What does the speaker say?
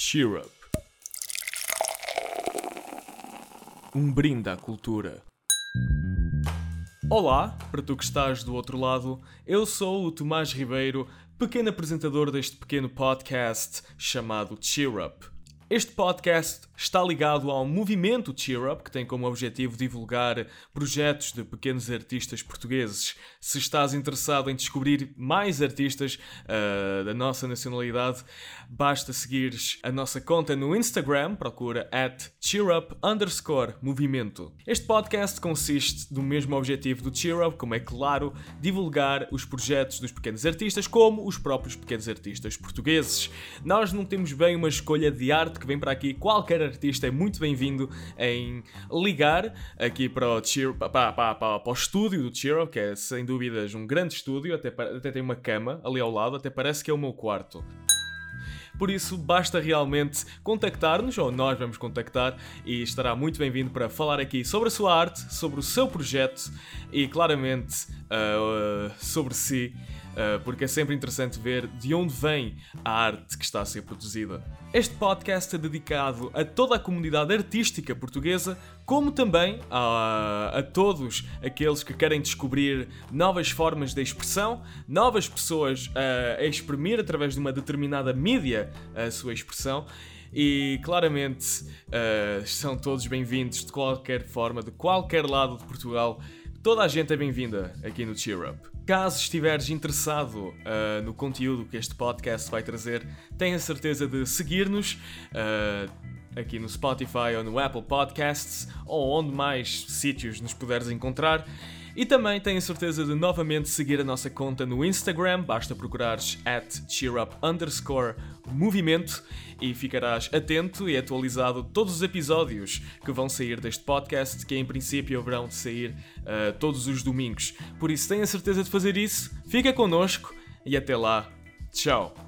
Cheer Up. Um brinde à cultura. Olá, para tu que estás do outro lado, eu sou o Tomás Ribeiro, pequeno apresentador deste pequeno podcast chamado Cheer Up. Este podcast está ligado ao movimento Cheer Up, que tem como objetivo divulgar projetos de pequenos artistas portugueses. Se estás interessado em descobrir mais artistas uh, da nossa nacionalidade, basta seguires a nossa conta no Instagram, procura at cheerup underscore movimento. Este podcast consiste do mesmo objetivo do Cheer Up, como é claro, divulgar os projetos dos pequenos artistas, como os próprios pequenos artistas portugueses. Nós não temos bem uma escolha de arte que vem para aqui, qualquer artista é muito bem-vindo em ligar aqui para o, para, para, para, para o estúdio do Cheer que é sem dúvidas um grande estúdio, até, até tem uma cama ali ao lado, até parece que é o meu quarto. Por isso, basta realmente contactar-nos, ou nós vamos contactar, e estará muito bem-vindo para falar aqui sobre a sua arte, sobre o seu projeto e, claramente, uh, sobre si. Uh, porque é sempre interessante ver de onde vem a arte que está a ser produzida. Este podcast é dedicado a toda a comunidade artística portuguesa, como também a, a todos aqueles que querem descobrir novas formas de expressão, novas pessoas a, a exprimir através de uma determinada mídia a sua expressão e claramente uh, são todos bem-vindos de qualquer forma, de qualquer lado de Portugal. Toda a gente é bem-vinda aqui no Cheer Up. Caso estiveres interessado uh, no conteúdo que este podcast vai trazer, tenha certeza de seguir-nos uh, aqui no Spotify ou no Apple Podcasts ou onde mais sítios nos puderes encontrar. E também tenho certeza de novamente seguir a nossa conta no Instagram, basta procurares at cheerup underscore movimento e ficarás atento e atualizado todos os episódios que vão sair deste podcast, que em princípio haverão de sair uh, todos os domingos. Por isso tenha certeza de fazer isso, fica connosco e até lá. Tchau!